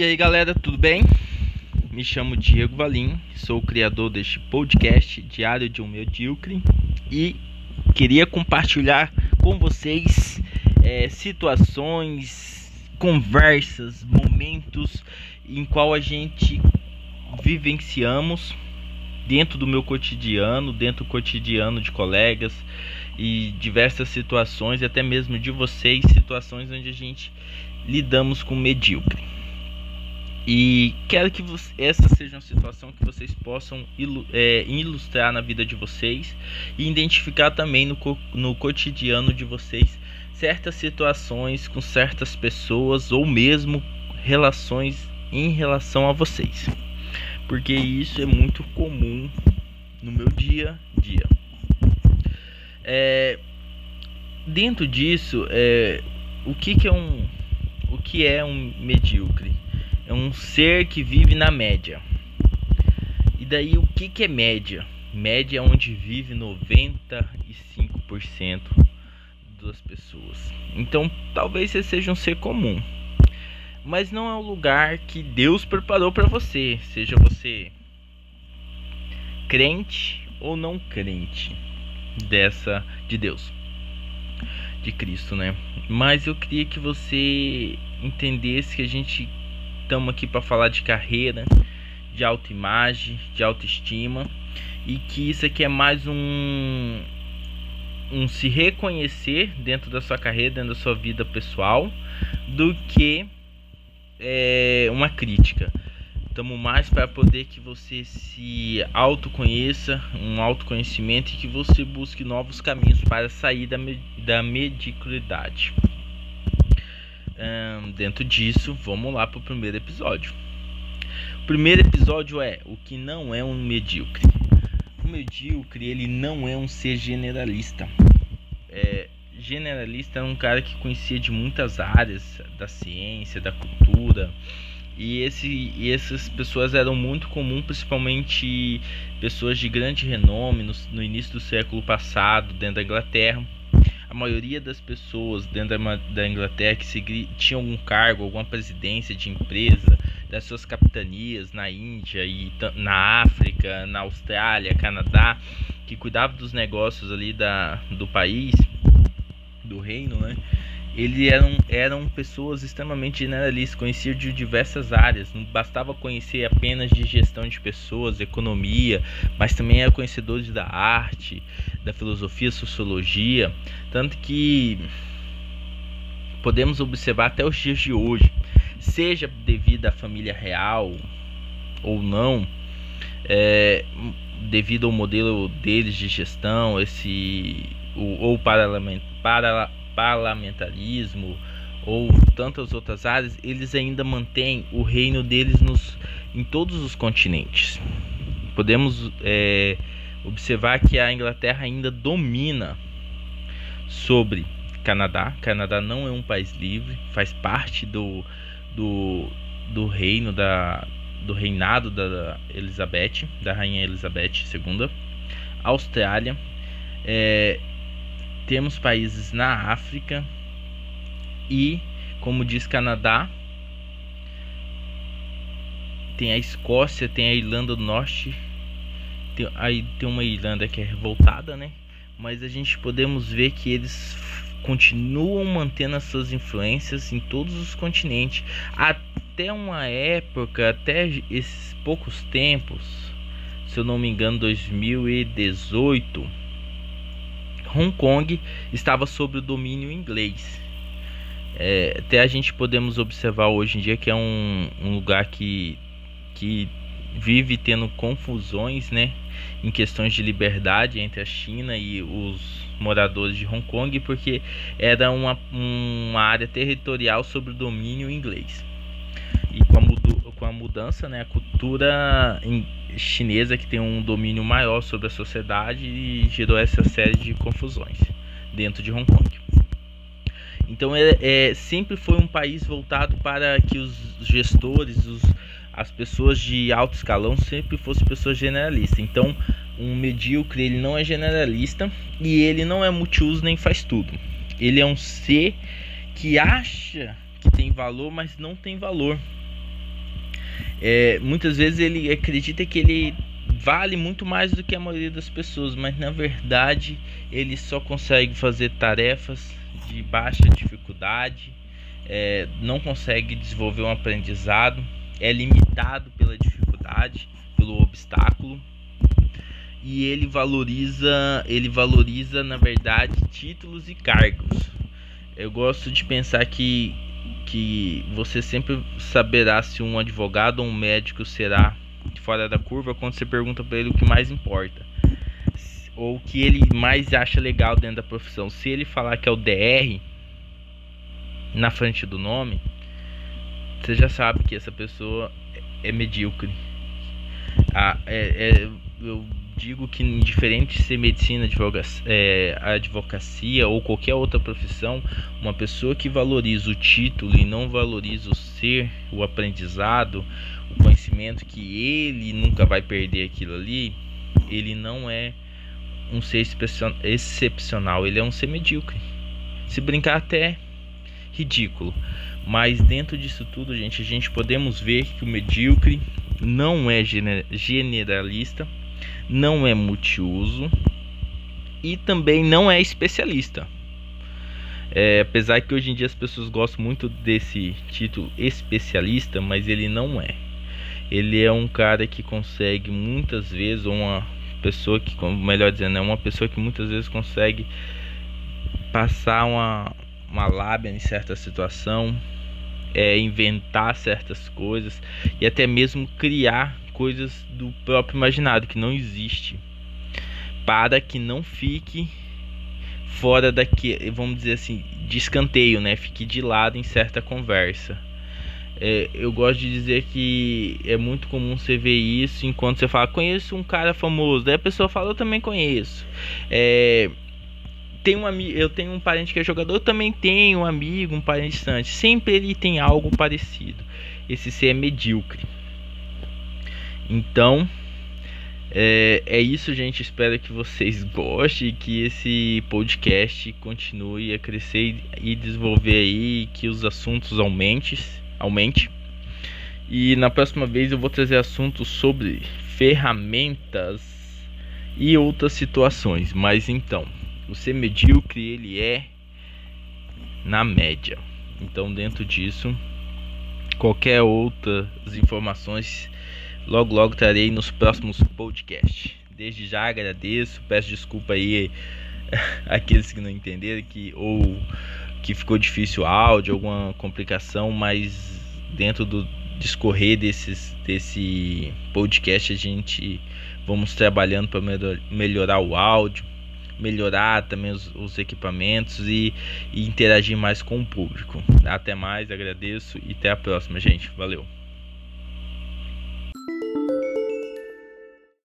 E aí galera, tudo bem? Me chamo Diego Valim, sou o criador deste podcast Diário de um Medíocre e queria compartilhar com vocês é, situações, conversas, momentos em qual a gente vivenciamos dentro do meu cotidiano, dentro do cotidiano de colegas e diversas situações, e até mesmo de vocês, situações onde a gente lidamos com medíocre. E quero que você, essa seja uma situação que vocês possam ilu, é, ilustrar na vida de vocês e identificar também no, no cotidiano de vocês certas situações com certas pessoas ou mesmo relações em relação a vocês. Porque isso é muito comum no meu dia a dia. É, dentro disso, é, o que, que é um o que é um medíocre? É um ser que vive na média. E daí o que, que é média? Média é onde vive 95% das pessoas. Então talvez você seja um ser comum. Mas não é o lugar que Deus preparou para você, seja você crente ou não crente dessa de Deus, de Cristo, né? Mas eu queria que você entendesse que a gente estamos aqui para falar de carreira, de autoimagem, de autoestima e que isso aqui é mais um um se reconhecer dentro da sua carreira, dentro da sua vida pessoal, do que é, uma crítica. Estamos mais para poder que você se autoconheça, um autoconhecimento e que você busque novos caminhos para sair da, da mediocridade dentro disso, vamos lá para o primeiro episódio. O primeiro episódio é o que não é um medíocre. O medíocre ele não é um ser generalista. É, generalista é um cara que conhecia de muitas áreas da ciência, da cultura. E, esse, e essas pessoas eram muito comuns, principalmente pessoas de grande renome no, no início do século passado, dentro da Inglaterra a maioria das pessoas dentro da Inglaterra que tinham algum cargo, alguma presidência de empresa, das suas capitanias na Índia e na África, na Austrália, Canadá, que cuidavam dos negócios ali da, do país, do reino, né? Eles eram, eram pessoas extremamente generalistas, conheciam de diversas áreas, não bastava conhecer apenas de gestão de pessoas, economia, mas também eram conhecedores da arte, da filosofia, sociologia, tanto que podemos observar até os dias de hoje, seja devido à família real ou não, é, devido ao modelo deles de gestão, esse ou, ou parlamentarismo ou tantas outras áreas, eles ainda mantêm o reino deles nos, em todos os continentes. Podemos é, observar que a Inglaterra ainda domina sobre Canadá. Canadá não é um país livre, faz parte do, do, do reino da do reinado da Elizabeth, da rainha Elizabeth II. Austrália, é, temos países na África e, como diz Canadá, tem a Escócia, tem a Irlanda do Norte tem, aí tem uma Irlanda que é revoltada, né? Mas a gente podemos ver que eles continuam mantendo as suas influências em todos os continentes. Até uma época, até esses poucos tempos, se eu não me engano, 2018, Hong Kong estava sob o domínio inglês. É, até a gente podemos observar hoje em dia que é um, um lugar que, que vive tendo confusões, né, em questões de liberdade entre a China e os moradores de Hong Kong, porque era uma, uma área territorial sob o domínio inglês. E com a, mudu, com a mudança, né, a cultura chinesa que tem um domínio maior sobre a sociedade gerou essa série de confusões dentro de Hong Kong. Então é, é, sempre foi um país voltado para que os gestores, os, as pessoas de alto escalão sempre fossem pessoas generalistas. Então, um medíocre ele não é generalista e ele não é multiuso nem faz tudo. Ele é um ser que acha que tem valor, mas não tem valor. É, muitas vezes ele acredita que ele vale muito mais do que a maioria das pessoas, mas na verdade ele só consegue fazer tarefas de baixa dificuldade, é, não consegue desenvolver um aprendizado, é limitado pela dificuldade, pelo obstáculo e ele valoriza, ele valoriza na verdade títulos e cargos. Eu gosto de pensar que que você sempre saberá se um advogado ou um médico será fora da curva quando você pergunta para ele o que mais importa ou o que ele mais acha legal dentro da profissão. Se ele falar que é o DR na frente do nome, você já sabe que essa pessoa é medíocre. Ah, é, é, eu digo que indiferente de ser medicina, advocacia, é, advocacia ou qualquer outra profissão, uma pessoa que valoriza o título e não valoriza o ser, o aprendizado, o conhecimento que ele nunca vai perder aquilo ali, ele não é um ser excepcional, ele é um ser medíocre. Se brincar até ridículo. Mas dentro disso tudo, gente, a gente podemos ver que o medíocre não é generalista não é multiuso e também não é especialista. É, apesar que hoje em dia as pessoas gostam muito desse título especialista, mas ele não é. Ele é um cara que consegue muitas vezes, ou uma pessoa que, melhor dizendo, é uma pessoa que muitas vezes consegue passar uma, uma lábia em certa situação, é, inventar certas coisas e até mesmo criar coisas do próprio imaginado que não existe, para que não fique fora daqui, vamos dizer assim, de escanteio, né? Fique de lado em certa conversa. É, eu gosto de dizer que é muito comum você ver isso enquanto você fala, conheço um cara famoso, daí a pessoa fala, eu também conheço. É, tem um amigo, eu tenho um parente que é jogador, eu também tenho um amigo, um parente distante. Sempre ele tem algo parecido. Esse ser é medíocre. Então, é, é isso, gente. Espero que vocês gostem, que esse podcast continue a crescer e desenvolver aí, que os assuntos aumente, aumente. E na próxima vez eu vou trazer assuntos sobre ferramentas e outras situações. Mas então, o ser medíocre ele é na média. Então, dentro disso, qualquer outras informações logo logo trarei nos próximos podcasts. Desde já agradeço, peço desculpa aí aqueles que não entenderam que ou que ficou difícil o áudio, alguma complicação, mas dentro do discorrer desses desse podcast a gente vamos trabalhando para melhorar o áudio, melhorar também os, os equipamentos e, e interagir mais com o público. Até mais, agradeço e até a próxima, gente. Valeu.